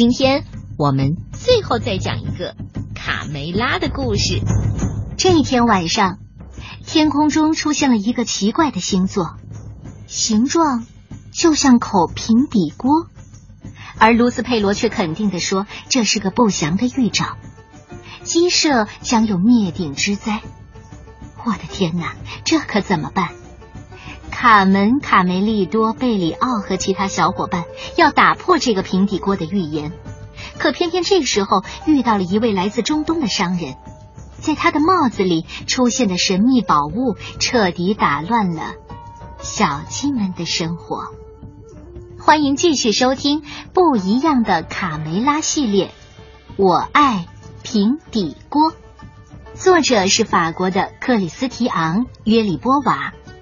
今天我们最后再讲一个卡梅拉的故事。这一天晚上，天空中出现了一个奇怪的星座，形状就像口平底锅，而卢斯佩罗却肯定的说这是个不祥的预兆，鸡舍将有灭顶之灾。我的天哪，这可怎么办？卡门、卡梅利多、贝里奥和其他小伙伴要打破这个平底锅的预言，可偏偏这个时候遇到了一位来自中东的商人，在他的帽子里出现的神秘宝物，彻底打乱了小鸡们的生活。欢迎继续收听不一样的卡梅拉系列，我爱平底锅。作者是法国的克里斯提昂·约里波瓦。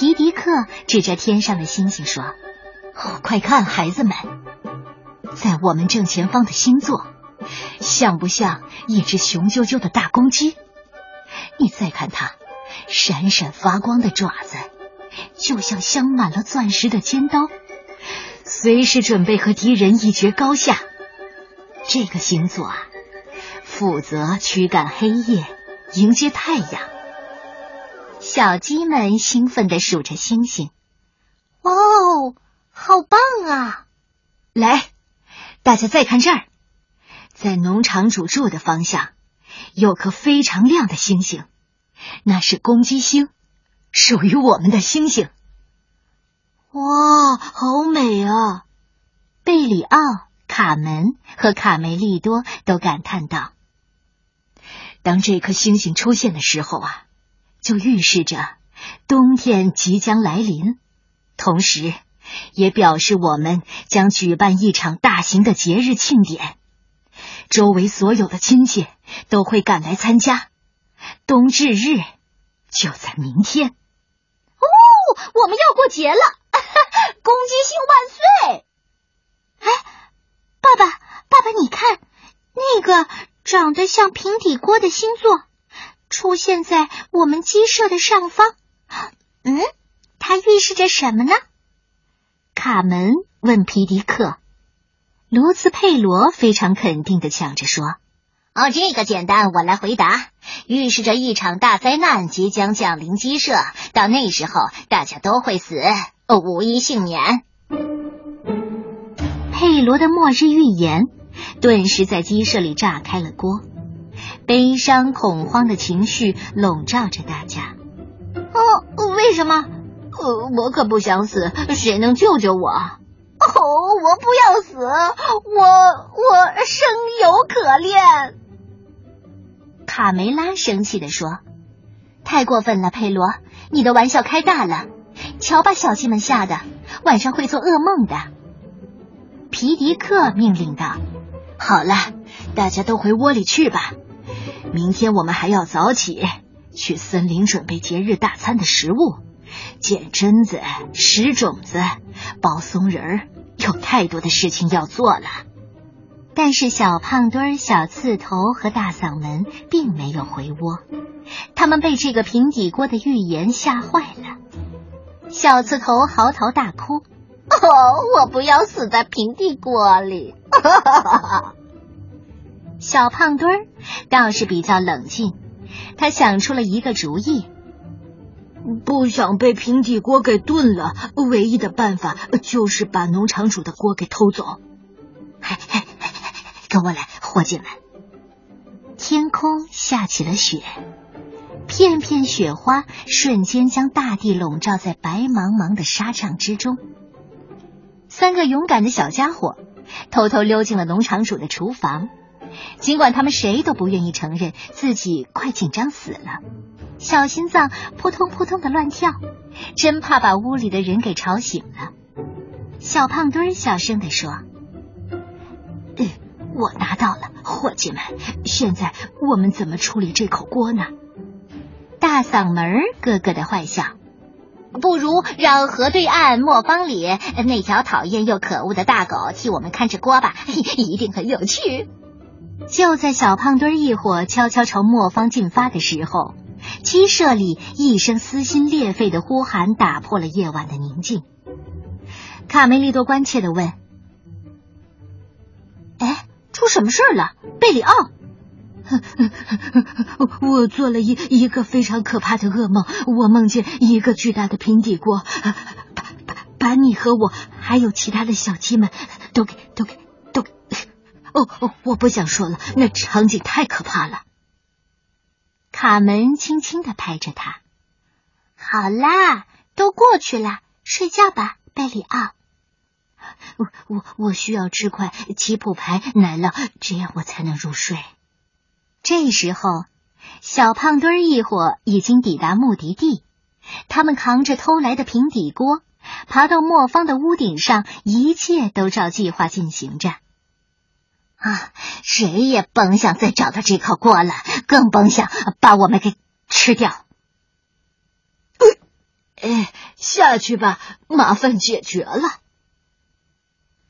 皮迪克指着天上的星星说：“哦快看，孩子们，在我们正前方的星座，像不像一只雄赳赳的大公鸡？你再看它，闪闪发光的爪子，就像镶满了钻石的尖刀，随时准备和敌人一决高下。这个星座啊，负责驱赶黑夜，迎接太阳。”小鸡们兴奋地数着星星，哦，好棒啊！来，大家再看这儿，在农场主住的方向有颗非常亮的星星，那是公鸡星，属于我们的星星。哇，好美啊！贝里奥、卡门和卡梅利多都感叹道：“当这颗星星出现的时候啊。”就预示着冬天即将来临，同时也表示我们将举办一场大型的节日庆典，周围所有的亲戚都会赶来参加。冬至日就在明天。哦，我们要过节了！公鸡星万岁！哎，爸爸，爸爸，你看那个长得像平底锅的星座。出现在我们鸡舍的上方，嗯，它预示着什么呢？卡门问皮迪克。卢兹佩罗非常肯定的抢着说：“哦，这个简单，我来回答。预示着一场大灾难即将降临鸡舍，到那时候大家都会死，哦无一幸免。”佩罗的末日预言顿时在鸡舍里炸开了锅。悲伤、恐慌的情绪笼罩着大家。哦，为什么？呃，我可不想死，谁能救救我？哦，我不要死，我我生有可恋。卡梅拉生气的说：“太过分了，佩罗，你的玩笑开大了。瞧，把小鸡们吓的，晚上会做噩梦的。”皮迪克命令道：“好了，大家都回窝里去吧。”明天我们还要早起去森林准备节日大餐的食物，捡榛子、拾种子、包松仁儿，有太多的事情要做了。但是小胖墩、小刺头和大嗓门并没有回窝，他们被这个平底锅的预言吓坏了。小刺头嚎啕大哭：“哦，我不要死在平底锅里！” 小胖墩儿倒是比较冷静，他想出了一个主意。不想被平底锅给炖了，唯一的办法就是把农场主的锅给偷走。嘿嘿，跟我来，伙计们！天空下起了雪，片片雪花瞬间将大地笼罩在白茫茫的沙场之中。三个勇敢的小家伙偷偷溜进了农场主的厨房。尽管他们谁都不愿意承认自己快紧张死了，小心脏扑通扑通的乱跳，真怕把屋里的人给吵醒了。小胖墩小声地说：“我拿到了，伙计们，现在我们怎么处理这口锅呢？大嗓门咯咯的坏笑。不如让河对岸磨坊里那条讨厌又可恶的大狗替我们看着锅吧，一定很有趣。就在小胖墩一伙悄悄朝磨坊进发的时候，鸡舍里一声撕心裂肺的呼喊打破了夜晚的宁静。卡梅利多关切的问：“哎，出什么事了，贝里奥？” 我做了一一个非常可怕的噩梦，我梦见一个巨大的平底锅，把把把你和我还有其他的小鸡们都给都给都给。哦哦，我不想说了，那场景太可怕了。卡门轻轻的拍着他，好啦，都过去了，睡觉吧，贝里奥。我我我需要吃块吉普牌奶酪，这样我才能入睡。这时候，小胖墩儿一伙已经抵达目的地。他们扛着偷来的平底锅，爬到磨坊的屋顶上，一切都照计划进行着。啊，谁也甭想再找到这口锅了，更甭想把我们给吃掉。哎，下去吧，麻烦解决了。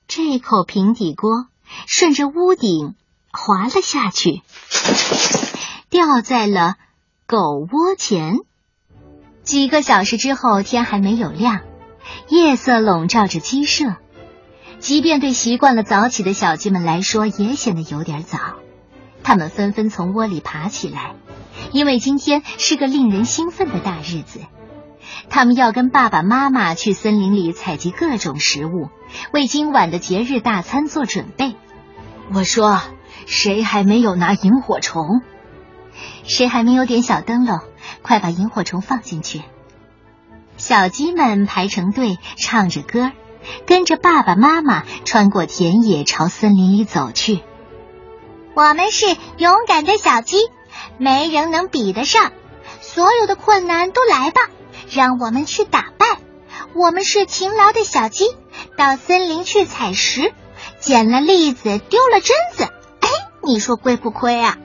这口平底锅顺着屋顶。滑了下去，掉在了狗窝前。几个小时之后，天还没有亮，夜色笼罩着鸡舍。即便对习惯了早起的小鸡们来说，也显得有点早。他们纷纷从窝里爬起来，因为今天是个令人兴奋的大日子。他们要跟爸爸妈妈去森林里采集各种食物，为今晚的节日大餐做准备。我说。谁还没有拿萤火虫？谁还没有点小灯笼？快把萤火虫放进去！小鸡们排成队，唱着歌，跟着爸爸妈妈穿过田野，朝森林里走去。我们是勇敢的小鸡，没人能比得上。所有的困难都来吧，让我们去打败。我们是勤劳的小鸡，到森林去采食，捡了栗子，丢了榛子。哎你说亏不亏啊？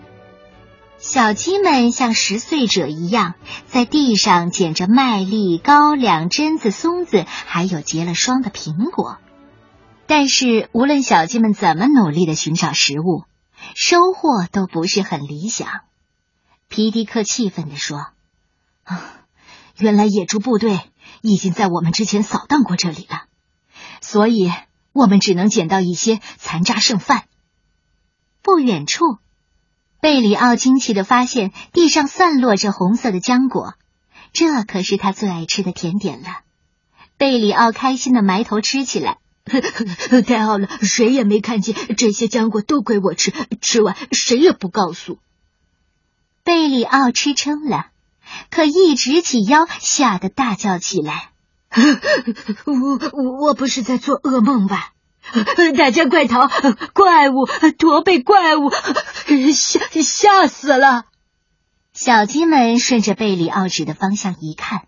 小鸡们像十岁者一样，在地上捡着麦粒、高粱、榛子、松子，还有结了霜的苹果。但是，无论小鸡们怎么努力的寻找食物，收获都不是很理想。皮迪克气愤地说：“啊，原来野猪部队已经在我们之前扫荡过这里了，所以我们只能捡到一些残渣剩饭。”不远处，贝里奥惊奇的发现地上散落着红色的浆果，这可是他最爱吃的甜点了。贝里奥开心的埋头吃起来，太好了！谁也没看见这些浆果都归我吃，吃完谁也不告诉。贝里奥吃撑了，可一直起腰，吓得大叫起来：“ 我我不是在做噩梦吧？”大家快逃！怪物，驼背怪物，吓吓死了！小鸡们顺着贝里奥指的方向一看，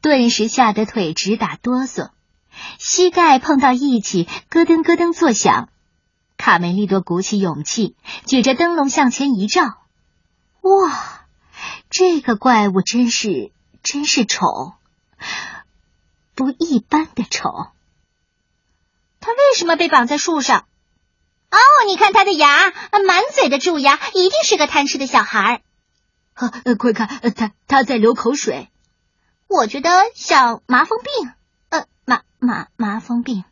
顿时吓得腿直打哆嗦，膝盖碰到一起，咯噔咯噔作响。卡梅利多鼓起勇气，举着灯笼向前一照，哇，这个怪物真是真是丑，不一般的丑。他为什么被绑在树上？哦，你看他的牙，满嘴的蛀牙，一定是个贪吃的小孩。呃，快看，他他在流口水。我觉得像麻风病。呃，麻麻麻风病。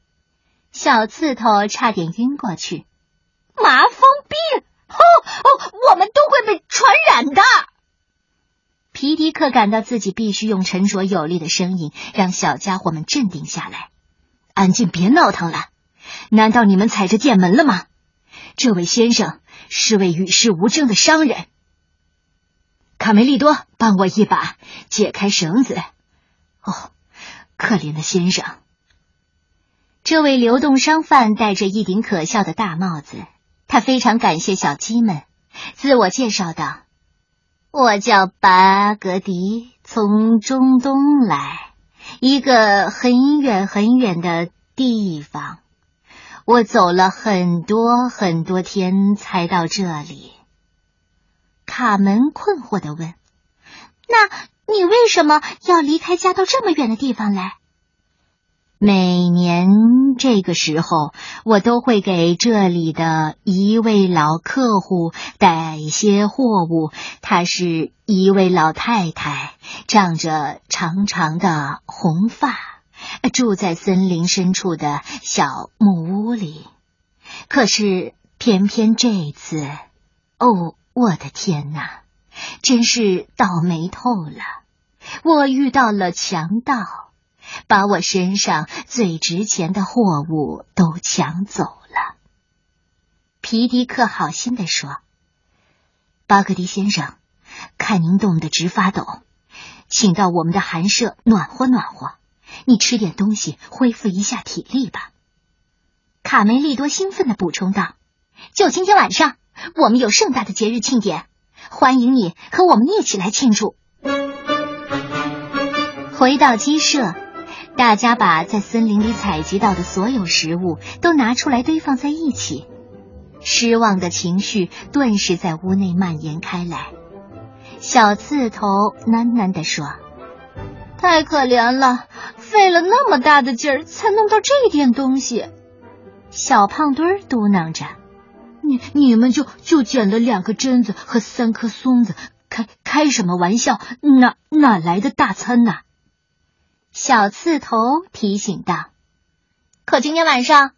小刺头差点晕过去。麻风病？哦哦，我们都会被传染的。皮迪克感到自己必须用沉着有力的声音让小家伙们镇定下来。安静，别闹腾了。难道你们踩着店门了吗？这位先生是位与世无争的商人。卡梅利多，帮我一把，解开绳子。哦，可怜的先生。这位流动商贩戴着一顶可笑的大帽子，他非常感谢小鸡们，自我介绍道：“我叫巴格迪，从中东来。”一个很远很远的地方，我走了很多很多天才到这里。卡门困惑的问：“那你为什么要离开家到这么远的地方来？”每年这个时候，我都会给这里的一位老客户带一些货物。她是一位老太太，长着长长的红发，住在森林深处的小木屋里。可是偏偏这次，哦，我的天哪，真是倒霉透了！我遇到了强盗。把我身上最值钱的货物都抢走了。皮迪克好心的说：“巴格迪先生，看您冻得直发抖，请到我们的寒舍暖和暖和。你吃点东西，恢复一下体力吧。”卡梅利多兴奋的补充道：“就今天晚上，我们有盛大的节日庆典，欢迎你和我们一起来庆祝。”回到鸡舍。大家把在森林里采集到的所有食物都拿出来堆放在一起，失望的情绪顿时在屋内蔓延开来。小刺头喃喃地说：“太可怜了，费了那么大的劲儿才弄到这点东西。”小胖墩儿嘟囔着：“你你们就就捡了两个榛子和三颗松子，开开什么玩笑？哪哪来的大餐呐？”小刺头提醒道：“可今天晚上，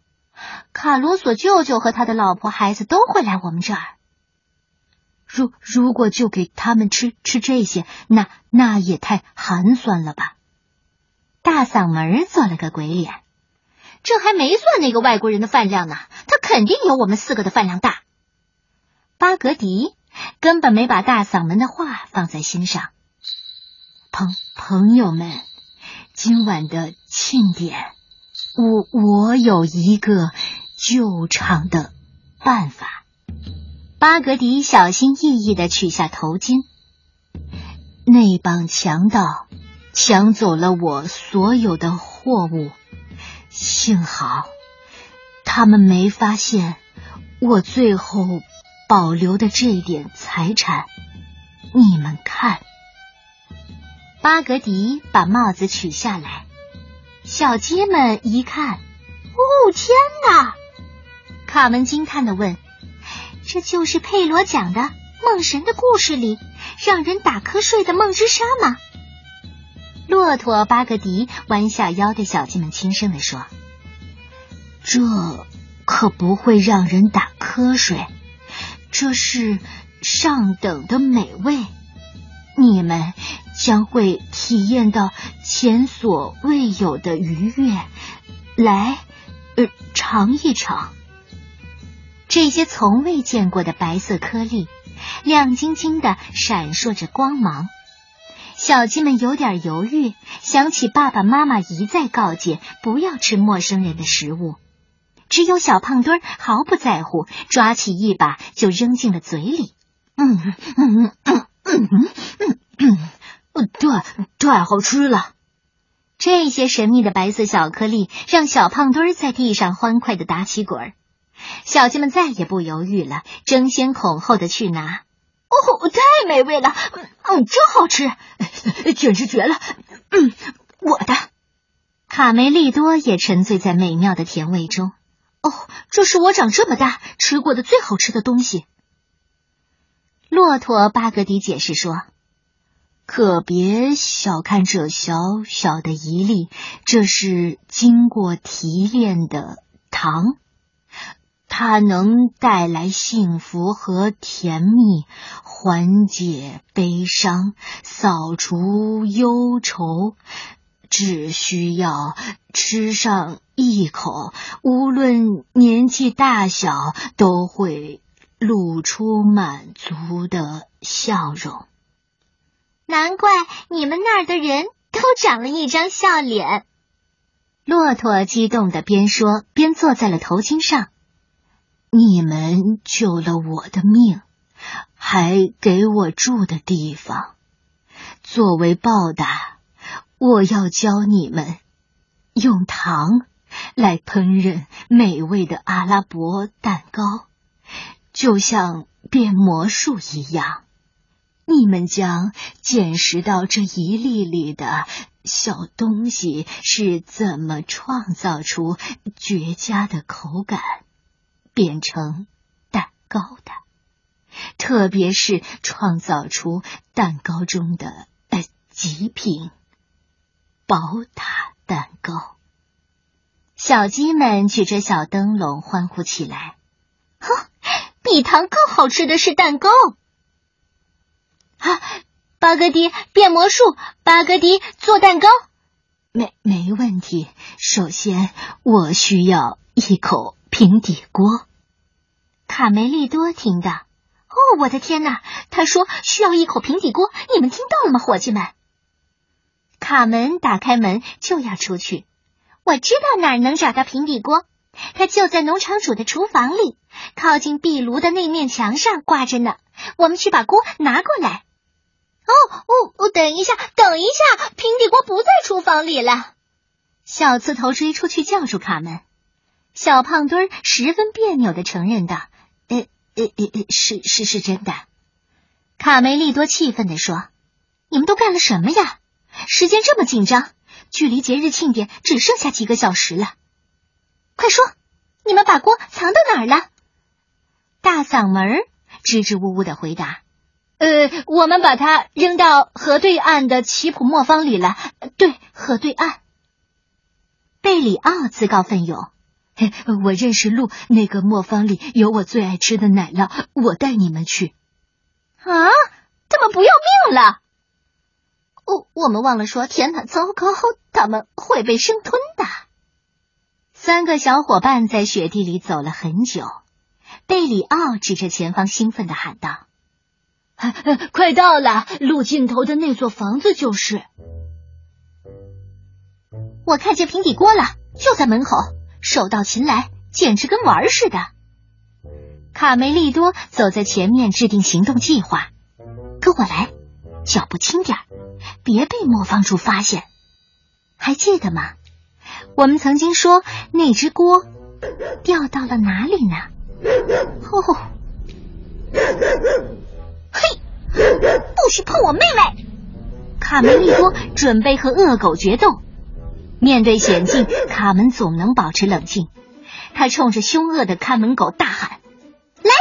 卡罗索舅舅和他的老婆孩子都会来我们这儿。如如果就给他们吃吃这些，那那也太寒酸了吧？”大嗓门做了个鬼脸：“这还没算那个外国人的饭量呢，他肯定有我们四个的饭量大。”巴格迪根本没把大嗓门的话放在心上。朋朋友们。今晚的庆典，我我有一个救场的办法。巴格迪小心翼翼的取下头巾。那帮强盗抢走了我所有的货物，幸好他们没发现我最后保留的这点财产。你们看。巴格迪把帽子取下来，小鸡们一看，哦，天哪！卡门惊叹的问：“这就是佩罗讲的梦神的故事里让人打瞌睡的梦之沙吗？”骆驼巴格迪弯下腰对小鸡们轻声的说：“这可不会让人打瞌睡，这是上等的美味，你们。”将会体验到前所未有的愉悦，来，呃，尝一尝这些从未见过的白色颗粒，亮晶晶的闪烁着光芒。小鸡们有点犹豫，想起爸爸妈妈一再告诫不要吃陌生人的食物，只有小胖墩毫不在乎，抓起一把就扔进了嘴里。嗯嗯嗯嗯嗯嗯嗯。太太好吃了！这些神秘的白色小颗粒让小胖墩儿在地上欢快的打起滚儿。小鸡们再也不犹豫了，争先恐后的去拿。哦，太美味了！嗯，真好吃，简直绝了！嗯，我的卡梅利多也沉醉在美妙的甜味中。哦，这是我长这么大吃过的最好吃的东西。骆驼巴格迪解释说。可别小看这小小的一粒，这是经过提炼的糖，它能带来幸福和甜蜜，缓解悲伤，扫除忧愁。只需要吃上一口，无论年纪大小，都会露出满足的笑容。难怪你们那儿的人都长了一张笑脸。骆驼激动的边说边坐在了头巾上。你们救了我的命，还给我住的地方。作为报答，我要教你们用糖来烹饪美味的阿拉伯蛋糕，就像变魔术一样。你们将见识到这一粒粒的小东西是怎么创造出绝佳的口感，变成蛋糕的，特别是创造出蛋糕中的呃极品宝塔蛋糕。小鸡们举着小灯笼欢呼起来：“哈，比糖更好吃的是蛋糕！”啊，巴格迪变魔术，巴格迪做蛋糕，没没问题。首先，我需要一口平底锅。卡梅利多听到，哦，我的天哪！他说需要一口平底锅，你们听到了吗，伙计们？卡门打开门就要出去。我知道哪儿能找到平底锅，它就在农场主的厨房里，靠近壁炉的那面墙上挂着呢。我们去把锅拿过来。哦哦哦！等一下，等一下，平底锅不在厨房里了。小刺头追出去叫住卡门。小胖墩儿十分别扭的承认道：“呃呃呃呃，是是是真的。”卡梅利多气愤的说：“你们都干了什么呀？时间这么紧张，距离节日庆典只剩下几个小时了。快说，你们把锅藏到哪儿了？”大嗓门支支吾吾的回答。呃，我们把它扔到河对岸的奇普磨坊里了。对，河对岸。贝里奥自告奋勇：“我认识路，那个磨坊里有我最爱吃的奶酪，我带你们去。”啊，他们不要命了！哦，我们忘了说，天哪，糟糕，他们会被生吞的。三个小伙伴在雪地里走了很久。贝里奥指着前方，兴奋的喊道。快到了，路尽头的那座房子就是。我看见平底锅了，就在门口，手到擒来，简直跟玩似的。卡梅利多走在前面，制定行动计划。跟我来，脚步轻点别被磨坊主发现。还记得吗？我们曾经说那只锅掉到了哪里呢？哦。嘿不许碰我妹妹！卡梅利多准备和恶狗决斗。面对险境，卡门总能保持冷静。他冲着凶恶的看门狗大喊：“来，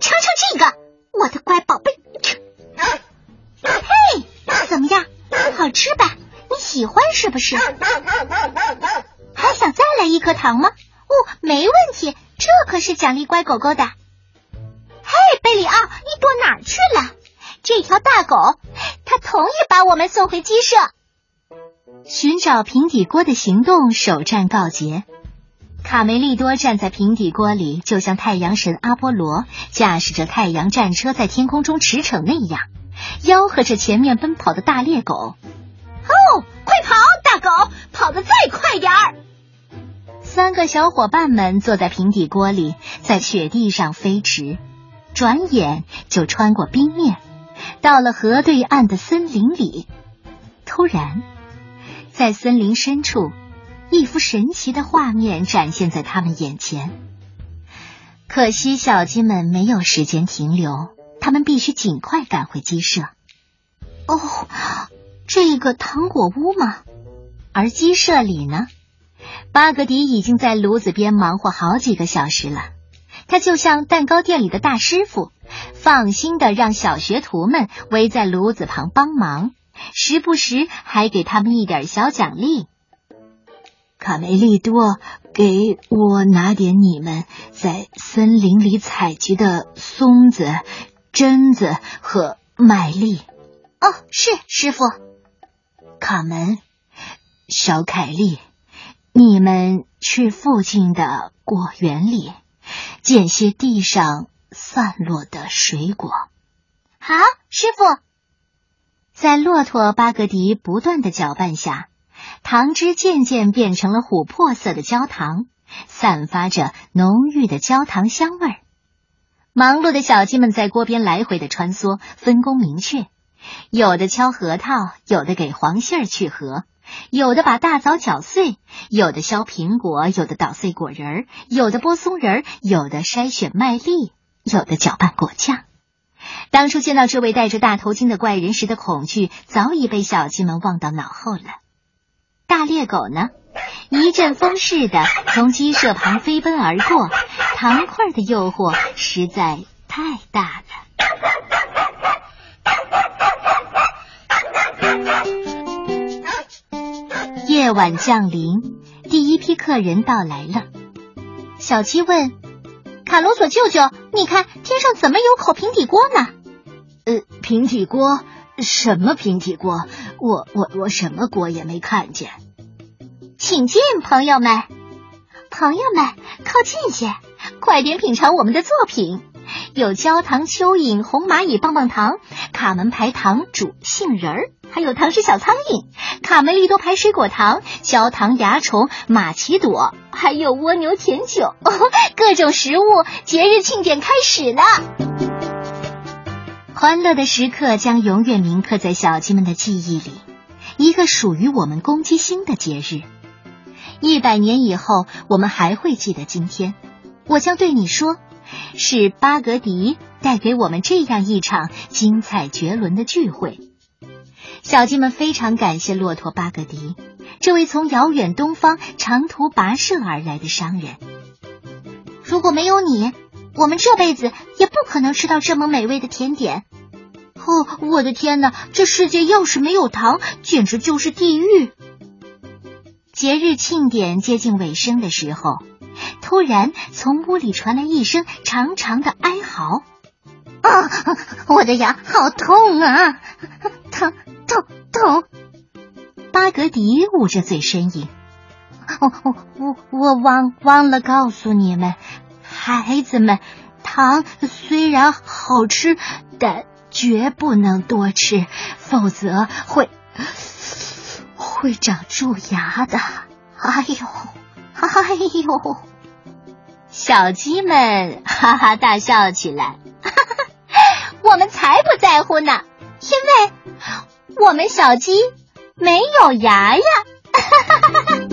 尝尝这个，我的乖宝贝！”嘿，怎么样？好吃吧？你喜欢是不是？还想再来一颗糖吗？哦，没问题，这可是奖励乖狗狗的。嘿，贝里奥，你躲哪儿去了？这条大狗，它同意把我们送回鸡舍。寻找平底锅的行动首战告捷。卡梅利多站在平底锅里，就像太阳神阿波罗驾驶着太阳战车在天空中驰骋那样，吆喝着前面奔跑的大猎狗：“哦，快跑，大狗，跑得再快点儿！”三个小伙伴们坐在平底锅里，在雪地上飞驰，转眼就穿过冰面。到了河对岸的森林里，突然，在森林深处，一幅神奇的画面展现在他们眼前。可惜小鸡们没有时间停留，他们必须尽快赶回鸡舍。哦，这个糖果屋吗？而鸡舍里呢？巴格迪已经在炉子边忙活好几个小时了。他就像蛋糕店里的大师傅，放心的让小学徒们围在炉子旁帮忙，时不时还给他们一点小奖励。卡梅利多，给我拿点你们在森林里采集的松子、榛子和麦粒。哦，是师傅。卡门，小凯利，你们去附近的果园里。捡些地上散落的水果。好，师傅。在骆驼巴格迪不断的搅拌下，糖汁渐渐变成了琥珀色的焦糖，散发着浓郁的焦糖香味儿。忙碌的小鸡们在锅边来回的穿梭，分工明确，有的敲核桃，有的给黄杏儿去核，有的把大枣搅碎，有的削苹果，有的捣碎果仁，有的剥松仁，有的筛选麦粒，有的搅拌果酱。当初见到这位戴着大头巾的怪人时的恐惧，早已被小鸡们忘到脑后了。大猎狗呢，一阵风似的从鸡舍旁飞奔而过，糖块的诱惑实在太大了。夜晚降临，第一批客人到来了。小鸡问：“卡罗索舅舅，你看天上怎么有口平底锅呢？”“呃，平底锅？什么平底锅？我我我什么锅也没看见。”“请进，朋友们，朋友们，靠近些，快点品尝我们的作品。有焦糖蚯蚓、红蚂蚁棒棒糖、卡门牌糖煮杏仁儿。”还有糖是小苍蝇，卡梅利多牌水果糖，焦糖蚜虫，马奇朵，还有蜗牛甜酒，各种食物，节日庆典开始了。欢乐的时刻将永远铭刻在小鸡们的记忆里，一个属于我们公鸡星的节日。一百年以后，我们还会记得今天。我将对你说，是巴格迪带给我们这样一场精彩绝伦的聚会。小鸡们非常感谢骆驼巴格迪，这位从遥远东方长途跋涉而来的商人。如果没有你，我们这辈子也不可能吃到这么美味的甜点。哦，我的天哪！这世界要是没有糖，简直就是地狱。节日庆典接近尾声的时候，突然从屋里传来一声长长的哀嚎：“啊，我的牙好痛啊！疼！”痛！巴格迪捂着嘴呻吟。我我我我忘忘了告诉你们，孩子们，糖虽然好吃，但绝不能多吃，否则会会长蛀牙的。哎呦，哎呦！小鸡们哈哈大笑起来。哈 哈我们才不在乎呢，因为。我们小鸡没有牙呀。哈哈哈哈哈